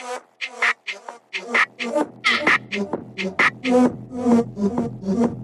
Setz dich hin und schneid dich an, weil uns jetzt nichts mehr halten kann.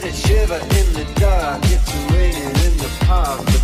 get a shiver in the dark. It's raining in the park.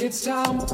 It's time